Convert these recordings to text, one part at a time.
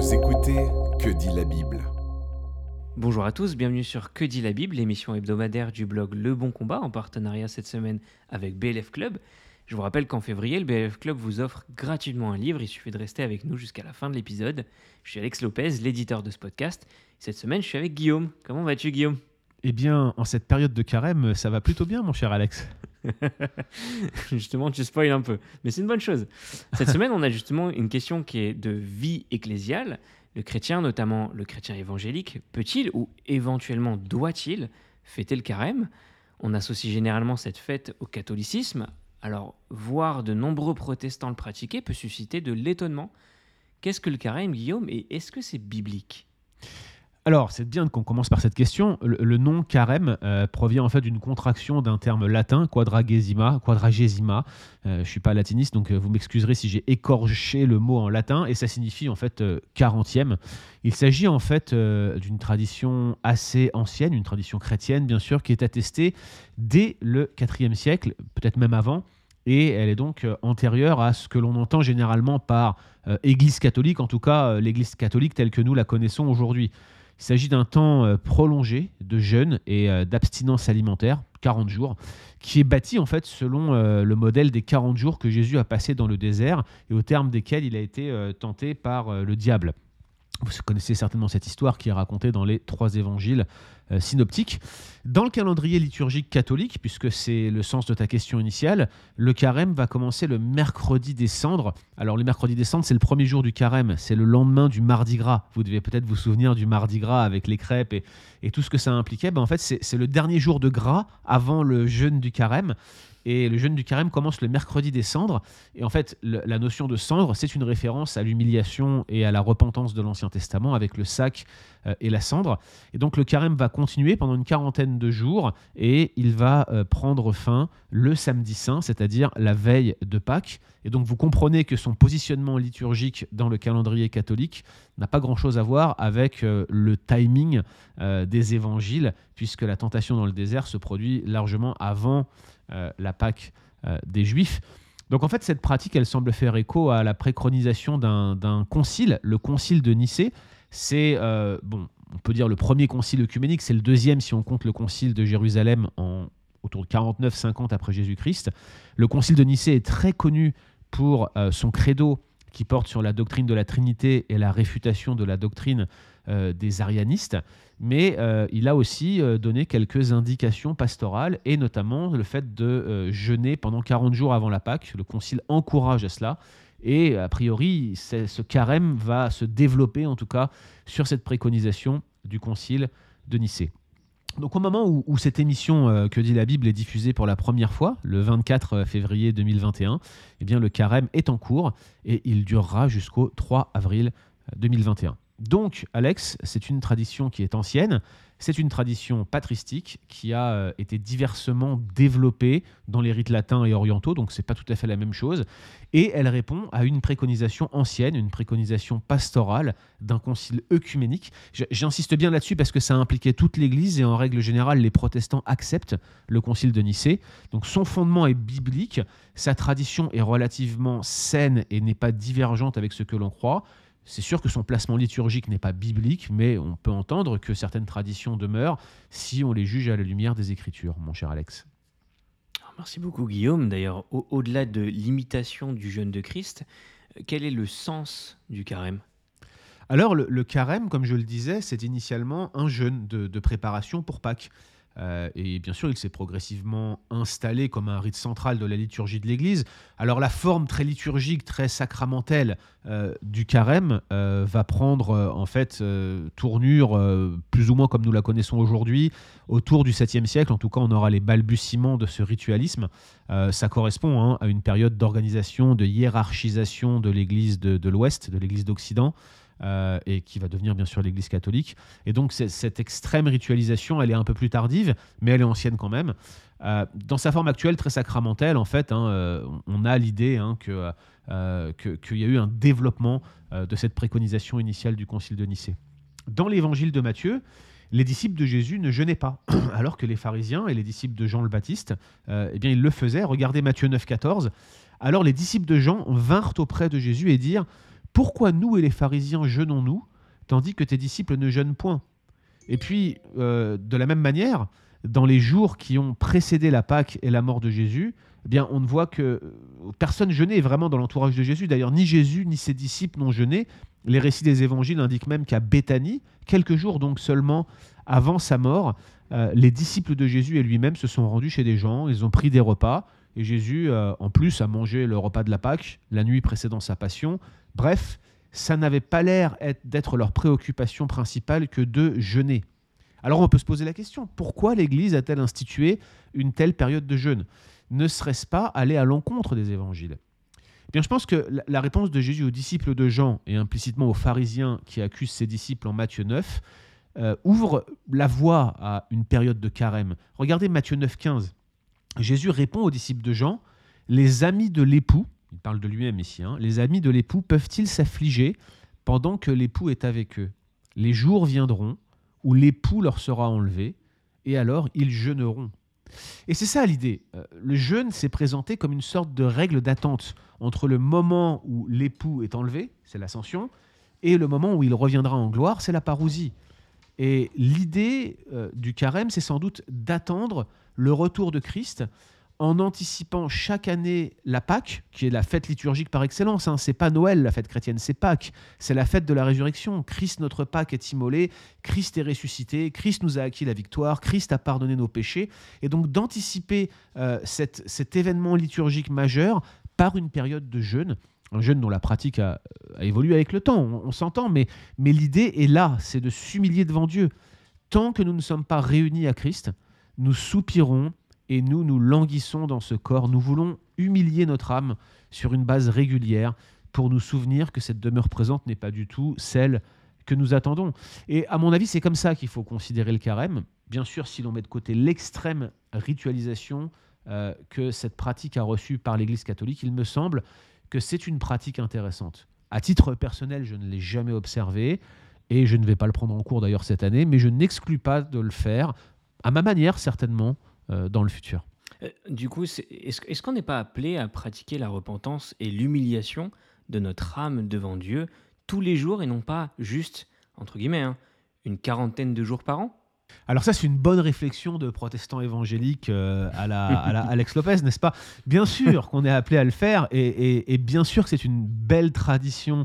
Vous écoutez Que dit la Bible Bonjour à tous, bienvenue sur Que dit la Bible, l'émission hebdomadaire du blog Le Bon Combat en partenariat cette semaine avec BLF Club. Je vous rappelle qu'en février, le BLF Club vous offre gratuitement un livre, il suffit de rester avec nous jusqu'à la fin de l'épisode. Je suis Alex Lopez, l'éditeur de ce podcast. Cette semaine, je suis avec Guillaume. Comment vas-tu Guillaume? Eh bien, en cette période de carême, ça va plutôt bien, mon cher Alex. justement, tu spoil un peu, mais c'est une bonne chose. Cette semaine, on a justement une question qui est de vie ecclésiale. Le chrétien, notamment le chrétien évangélique, peut-il ou éventuellement doit-il fêter le carême? On associe généralement cette fête au catholicisme. Alors, voir de nombreux protestants le pratiquer peut susciter de l'étonnement. Qu'est-ce que le carême, Guillaume, et est-ce que c'est biblique? Alors, c'est bien qu'on commence par cette question. Le, nom carême euh, provient en fait d'une contraction d'un terme latin, quadragesima, quadragesima. Euh, je ne suis pas latiniste, donc euh, vous m'excuserez si j'ai écorché le mot en latin, et ça signifie en fait quarantième. Il s'agit en fait d'une tradition assez ancienne, une tradition chrétienne bien sûr, qui est attestée dès le IVe siècle, peut-être même avant, et elle est donc antérieure à ce que l'on entend généralement par Église catholique, en tout cas l'Église catholique telle que nous la connaissons aujourd'hui. Il s'agit d'un temps euh, prolongé de jeûne et euh, d'abstinence alimentaire, 40 jours, qui est bâti en fait selon euh, le modèle des 40 jours que Jésus a passé dans le désert et au terme desquels il a été tenté par le diable. Vous connaissez certainement cette histoire qui est racontée dans les trois évangiles euh, synoptiques. Dans le calendrier liturgique catholique, puisque c'est le sens de ta question initiale, le carême va commencer le mercredi des cendres. Alors le mercredi des cendres, c'est le premier jour du carême, c'est le lendemain du mardi gras. Vous devez peut-être vous souvenir du mardi gras avec les crêpes et, tout ce que ça impliquait. Ben, en fait, c'est le dernier jour de gras avant le jeûne du carême. Et le jeûne du carême commence le mercredi des cendres. Et en fait, la notion de cendre, c'est une référence à l'humiliation et à la repentance de l'Ancien Testament avec le sac et la cendre. Et donc le carême va continuer pendant une quarantaine de jours et il va euh, prendre fin le samedi saint, c'est-à-dire la veille de Pâques. Et donc vous comprenez que son positionnement liturgique dans le calendrier catholique n'a pas grand-chose à voir avec euh, le timing des évangiles, puisque la tentation dans le désert se produit largement avant euh, la Pâque euh, des Juifs. Donc en fait, cette pratique, elle semble faire écho à la préconisation d'un concile, le concile de Nicée. C'est, euh, bon, on peut dire le premier concile œcuménique, c'est le deuxième si on compte le concile de Jérusalem en, autour de 49-50 après Jésus-Christ. Le concile de Nicée est très connu pour son credo qui porte sur la doctrine de la Trinité et la réfutation de la doctrine euh, des arianistes, mais euh, il a aussi euh, donné quelques indications pastorales, et notamment le fait de jeûner pendant 40 jours avant la Pâque. Le Concile encourage à cela. Et a priori, ce carême va se développer, en tout cas, sur cette préconisation du Concile de Nicée. Donc au moment où, cette émission Que dit la Bible est diffusée pour la première fois, le 24 février 2021, eh bien le carême est en cours et il durera jusqu'au 3 avril 2021. Donc, Alex, c'est une tradition qui est ancienne, c'est une tradition patristique qui a euh, été diversement développée dans les rites latins et orientaux, donc c'est pas tout à fait la même chose, et elle répond à une préconisation ancienne, une préconisation pastorale d'un concile œcuménique. J'insiste bien là-dessus parce que ça impliquait toute l'Église et en règle générale les protestants acceptent le concile de Nicée. Donc son fondement est biblique, sa tradition est relativement saine et n'est pas divergente avec ce que l'on croit. C'est sûr que son placement liturgique n'est pas biblique, mais on peut entendre que certaines traditions demeurent si on les juge à la lumière des Écritures, mon cher Alex. Merci beaucoup Guillaume. D'ailleurs, au-delà de l'imitation du jeûne de Christ, euh, quel est le sens du carême? Alors, le, carême, comme je le disais, c'est initialement un jeûne de préparation pour Pâques. Euh, et bien sûr, il s'est progressivement installé comme un rite central de la liturgie de l'Église. Alors la forme très liturgique, très sacramentelle euh, du carême euh, va prendre en fait tournure plus ou moins comme nous la connaissons aujourd'hui autour du 7e siècle. En tout cas, on aura les balbutiements de ce ritualisme. ça correspond hein, à une période d'organisation, de hiérarchisation de l'Église de l'Ouest, de l'Église d'Occident. Euh, et qui va devenir bien sûr l'Église catholique. Et donc cette extrême ritualisation, elle est un peu plus tardive, mais elle est ancienne quand même. Euh, dans sa forme actuelle, très sacramentelle, en fait, hein, euh, on a l'idée hein, qu'il y a eu un développement de cette préconisation initiale du Concile de Nicée. Dans l'évangile de Matthieu, les disciples de Jésus ne jeûnaient pas, alors que les pharisiens et les disciples de Jean le Baptiste, eh bien, ils le faisaient. Regardez Matthieu 9, 14. Alors les disciples de Jean vinrent auprès de Jésus et dirent Pourquoi nous et les pharisiens jeûnons-nous, tandis que tes disciples ne jeûnent point? Et puis, euh, de la même manière, dans les jours qui ont précédé la Pâque et la mort de Jésus, eh bien, on ne voit que euh, personne jeûnait vraiment dans l'entourage de Jésus. D'ailleurs, ni Jésus ni ses disciples n'ont jeûné. Les récits des évangiles indiquent même qu'à Béthanie, quelques jours donc seulement avant sa mort, euh, les disciples de Jésus et lui-même se sont rendus chez des gens, ils ont pris des repas, et Jésus, euh, en plus, a mangé le repas de la Pâque la nuit précédant sa passion. Bref, ça n'avait pas l'air d'être leur préoccupation principale que de jeûner. Alors on peut se poser la question, pourquoi l'Église a-t-elle institué une telle période de jeûne? Ne serait-ce pas aller à l'encontre des évangiles? Eh bien, je pense que la réponse de Jésus aux disciples de Jean et implicitement aux pharisiens qui accusent ses disciples en Matthieu 9 euh, ouvre la voie à une période de carême. Regardez Matthieu 9, 15. Jésus répond aux disciples de Jean Les amis de l'époux, il parle de lui-même ici, hein, les amis de l'époux peuvent-ils s'affliger pendant que l'époux est avec eux? Les jours viendront où l'époux leur sera enlevé, et alors ils jeûneront. Et c'est ça l'idée. Euh, le jeûne s'est présenté comme une sorte de règle d'attente entre le moment où l'époux est enlevé, c'est l'ascension, et le moment où il reviendra en gloire, c'est la parousie. Et l'idée euh, du carême, c'est sans doute d'attendre le retour de Christ en anticipant chaque année la Pâque, qui est la fête liturgique par excellence. Hein. C'est pas Noël, la fête chrétienne, c'est Pâques. C'est la fête de la résurrection. Christ, notre Pâque, est immolé. Christ est ressuscité. Christ nous a acquis la victoire. Christ a pardonné nos péchés. Et donc d'anticiper euh, cet événement liturgique majeur par une période de jeûne. Un jeûne dont la pratique a, évolué avec le temps, on, s'entend, mais, mais l'idée est là, c'est de s'humilier devant Dieu. Tant que nous ne sommes pas réunis à Christ, nous soupirons et nous nous languissons dans ce corps. Nous voulons humilier notre âme sur une base régulière pour nous souvenir que cette demeure présente n'est pas du tout celle que nous attendons. Et à mon avis, c'est comme ça qu'il faut considérer le carême. Bien sûr, si l'on met de côté l'extrême ritualisation euh, que cette pratique a reçue par l'Église catholique, il me semble que c'est une pratique intéressante. À titre personnel, je ne l'ai jamais observé et je ne vais pas le prendre en cours d'ailleurs cette année, mais je n'exclus pas de le faire, à ma manière certainement, euh, dans le futur. Euh, du coup, est-ce qu'on n'est pas appelé à pratiquer la repentance et l'humiliation de notre âme devant Dieu tous les jours et non pas juste, entre guillemets, hein, une quarantaine de jours par an? Alors ça, c'est une bonne réflexion de protestants évangéliques euh, à, la, Alex Lopez, n'est-ce pas? Bien sûr qu'on est appelé à le faire, et, bien sûr que c'est une belle tradition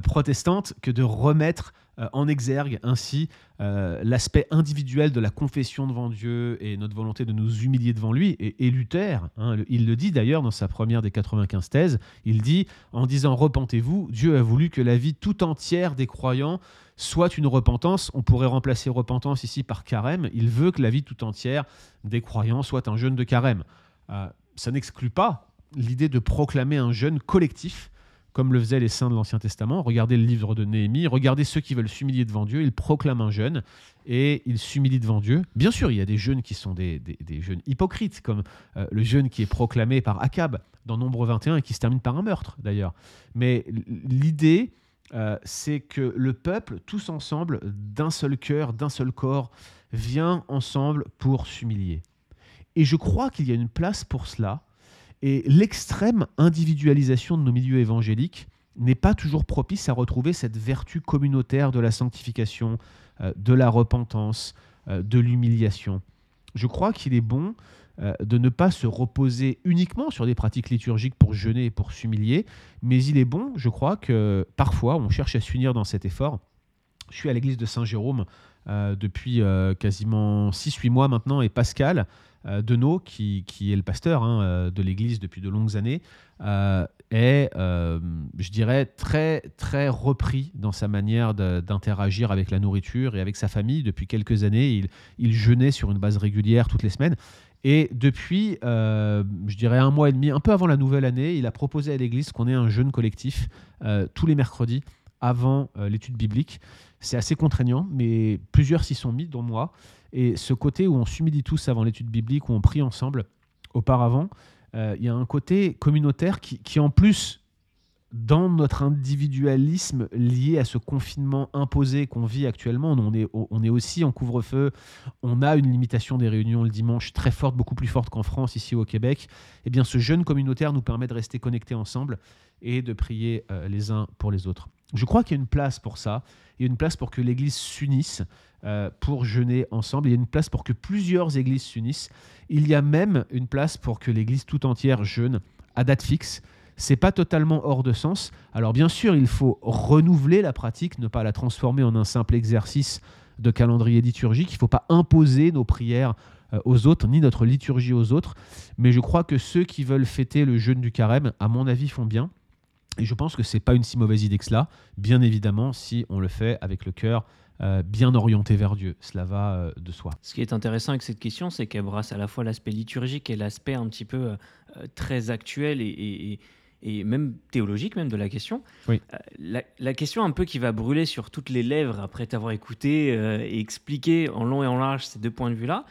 protestante que de remettre euh, en exergue ainsi euh, l'aspect individuel de la confession devant Dieu et notre volonté de nous humilier devant lui. Et, Luther, hein, il le dit d'ailleurs dans sa première des 95 thèses, il dit, en disant repentez-vous, Dieu a voulu que la vie tout entière des croyants soit une repentance. On pourrait remplacer repentance ici par carême. Il veut que la vie tout entière des croyants soit un jeûne de carême. Euh, ça n'exclut pas l'idée de proclamer un jeûne collectif comme le faisaient les saints de l'Ancien Testament. Regardez le livre de Néhémie, regardez ceux qui veulent s'humilier devant Dieu, ils proclament un jeûne et ils s'humilient devant Dieu. Bien sûr, il y a des jeûnes qui sont des, des, jeûnes hypocrites, comme euh, le jeûne qui est proclamé par Akab dans Nombre 21 et qui se termine par un meurtre d'ailleurs. Mais l'idée, euh, c'est que le peuple, tous ensemble, d'un seul cœur, d'un seul corps, vient ensemble pour s'humilier. Et je crois qu'il y a une place pour cela et l'extrême individualisation de nos milieux évangéliques n'est pas toujours propice à retrouver cette vertu communautaire de la sanctification, euh, de la repentance, euh, de l'humiliation. Je crois qu'il est bon euh, de ne pas se reposer uniquement sur des pratiques liturgiques pour jeûner et pour s'humilier, mais il est bon, je crois, que parfois on cherche à s'unir dans cet effort. Je suis à l'église de Saint-Jérôme depuis quasiment 6-8 mois maintenant, et Pascal, euh, Denot, qui, est le pasteur hein, euh, de l'Église depuis de longues années, euh, est, je dirais, très, très repris dans sa manière d'interagir avec la nourriture et avec sa famille. Depuis quelques années, il, il, jeûnait sur une base régulière toutes les semaines. Et depuis, je dirais, un mois et demi, un peu avant la nouvelle année, il a proposé à l'Église qu'on ait un jeûne collectif tous les mercredis avant l'étude biblique. C'est assez contraignant, mais plusieurs s'y sont mis, dont moi. Et ce côté où on s'humilie tous avant l'étude biblique, où on prie ensemble auparavant, euh, il y a un côté communautaire qui, en plus dans notre individualisme lié à ce confinement imposé qu'on vit actuellement, on est, aussi en couvre-feu, on a une limitation des réunions le dimanche très forte, beaucoup plus forte qu'en France, ici au Québec, eh bien ce jeûne communautaire nous permet de rester connectés ensemble et de prier euh, les uns pour les autres. Je crois qu'il y a une place pour ça, il y a une place pour que l'Église s'unisse euh, pour jeûner ensemble, il y a une place pour que plusieurs églises s'unissent, il y a même une place pour que l'Église tout entière jeûne à date fixe c'est pas totalement hors de sens. Alors bien sûr, il faut renouveler la pratique, ne pas la transformer en un simple exercice de calendrier liturgique. Il ne faut pas imposer nos prières euh, aux autres, ni notre liturgie aux autres. Mais je crois que ceux qui veulent fêter le jeûne du carême, à mon avis, font bien. Et je pense que c'est pas une si mauvaise idée que cela, bien évidemment, si on le fait avec le cœur euh, bien orienté vers Dieu. Cela va euh, de soi. Ce qui est intéressant avec cette question, c'est qu'elle brasse à la fois l'aspect liturgique et l'aspect un petit peu très actuel et, et même théologique même de la question. Oui. Euh, la, question un peu qui va brûler sur toutes les lèvres après t'avoir écouté euh, et expliqué en long et en large ces deux points de vue-là.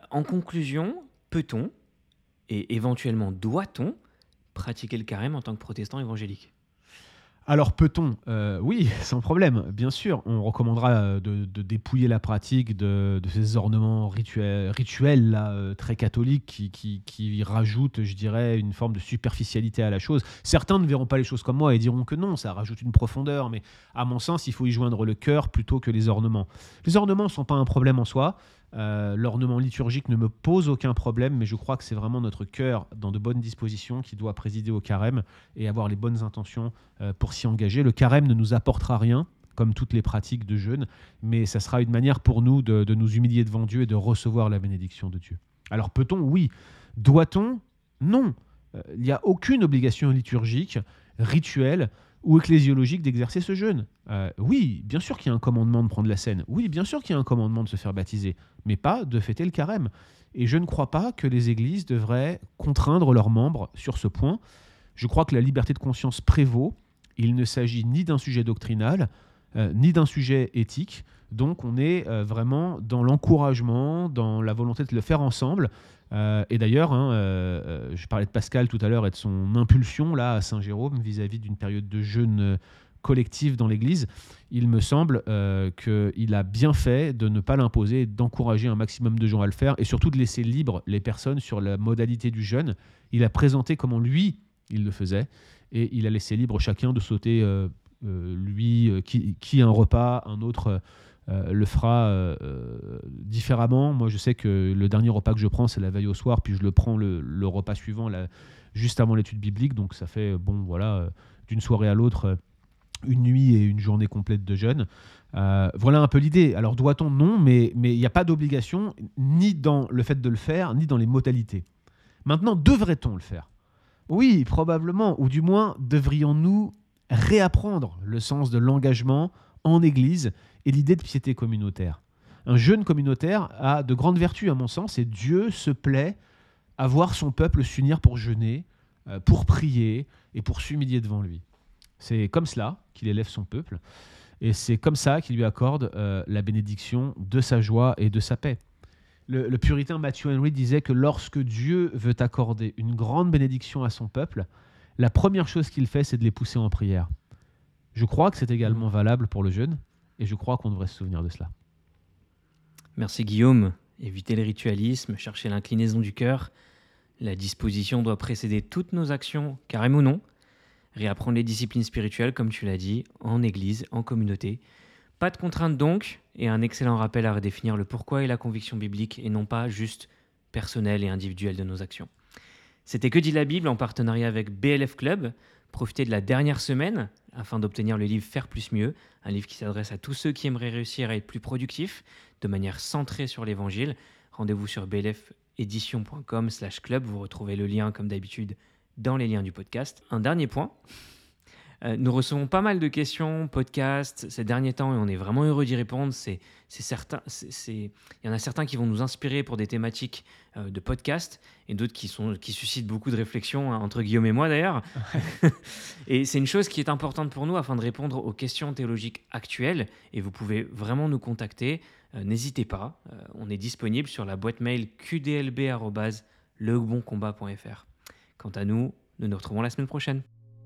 Euh, en conclusion, peut-on et éventuellement doit-on pratiquer le carême en tant que protestant évangélique? Alors peut-on euh, Oui, sans problème, bien sûr. On recommandera euh, de, dépouiller la pratique de, ces ornements rituels, euh, très catholiques qui, qui, rajoutent, je dirais, une forme de superficialité à la chose. Certains ne verront pas les choses comme moi et diront que non, ça rajoute une profondeur, mais à mon sens, il faut y joindre le cœur plutôt que les ornements. Les ornements ne sont pas un problème en soi. Euh, l'ornement liturgique ne me pose aucun problème, mais je crois que c'est vraiment notre cœur dans de bonnes dispositions qui doit présider au carême et avoir les bonnes intentions euh, pour s'y engager. Le carême ne nous apportera rien, comme toutes les pratiques de jeûne, mais ça sera une manière pour nous de, nous humilier devant Dieu et de recevoir la bénédiction de Dieu. Alors peut-on Oui. Doit-on Non. Euh, il n'y a aucune obligation liturgique, rituelle, ou ecclésiologique d'exercer ce jeûne. Euh, oui, bien sûr qu'il y a un commandement de prendre la scène. Oui, bien sûr qu'il y a un commandement de se faire baptiser, mais pas de fêter le carême. Et je ne crois pas que les églises devraient contraindre leurs membres sur ce point. Je crois que la liberté de conscience prévaut. Il ne s'agit ni d'un sujet doctrinal, euh, ni d'un sujet éthique. Donc on est euh, vraiment dans l'encouragement, dans la volonté de le faire ensemble. Euh, et d'ailleurs, hein, je parlais de Pascal tout à l'heure et de son impulsion là à Saint-Jérôme vis-à-vis d'une période de jeûne collectif dans l'Église. Il me semble qu'il a bien fait de ne pas l'imposer, d'encourager un maximum de gens à le faire et surtout de laisser libre les personnes sur la modalité du jeûne. Il a présenté comment lui, il le faisait et il a laissé libre chacun de sauter lui qui, qui, un repas, un autre euh, le fera euh, différemment. Moi, je sais que le dernier repas que je prends, c'est la veille au soir, puis je le prends le, repas suivant, juste avant l'étude biblique. Donc, ça fait, bon, voilà, euh, d'une soirée à l'autre, une nuit et une journée complète de jeûne. voilà un peu l'idée. Alors, doit-on? Non, mais il n'y a pas d'obligation, ni dans le fait de le faire, ni dans les modalités. Maintenant, devrait-on le faire? Oui, probablement, ou du moins, devrions-nous réapprendre le sens de l'engagement en Église et l'idée de piété communautaire. Un jeûne communautaire a de grandes vertus à mon sens et Dieu se plaît à voir son peuple s'unir pour jeûner, euh, pour prier et pour s'humilier devant lui. C'est comme cela qu'il élève son peuple et c'est comme ça qu'il lui accorde euh, la bénédiction de sa joie et de sa paix. Le, le, puritain Matthew Henry disait que lorsque Dieu veut accorder une grande bénédiction à son peuple, la première chose qu'il fait, c'est de les pousser en prière. Je crois que c'est également valable pour le jeûne, et je crois qu'on devrait se souvenir de cela. Merci Guillaume. Éviter le ritualisme, chercher l'inclinaison du cœur. La disposition doit précéder toutes nos actions, carrément ou non. Réapprendre les disciplines spirituelles, comme tu l'as dit, en église, en communauté. Pas de contraintes donc, et un excellent rappel à redéfinir le pourquoi et la conviction biblique, et non pas juste personnelle et individuelle de nos actions. C'était Que dit la Bible en partenariat avec BLF Club. Profitez de la dernière semaine afin d'obtenir le livre Faire plus mieux, un livre qui s'adresse à tous ceux qui aimeraient réussir à être plus productifs de manière centrée sur l'évangile. Rendez-vous sur blfedition.com slash club, vous retrouvez le lien comme d'habitude dans les liens du podcast. Un dernier point, euh, nous recevons pas mal de questions, podcasts ces derniers temps et on est vraiment heureux d'y répondre. C'est, certain, il y en a certains qui vont nous inspirer pour des thématiques euh, de podcast et d'autres qui, sont, qui suscitent beaucoup de réflexions, hein, entre Guillaume et moi d'ailleurs. et c'est une chose qui est importante pour nous afin de répondre aux questions théologiques actuelles et vous pouvez vraiment nous contacter. Euh, n'hésitez pas, on est disponible sur la boîte mail qdlb.leboncombat.fr. Quant à nous, nous nous retrouvons la semaine prochaine.